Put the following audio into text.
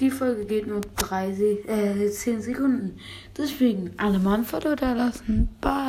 Die Folge geht nur drei, Se äh, 10 Sekunden. Deswegen alle Mann verloren da lassen. Bye.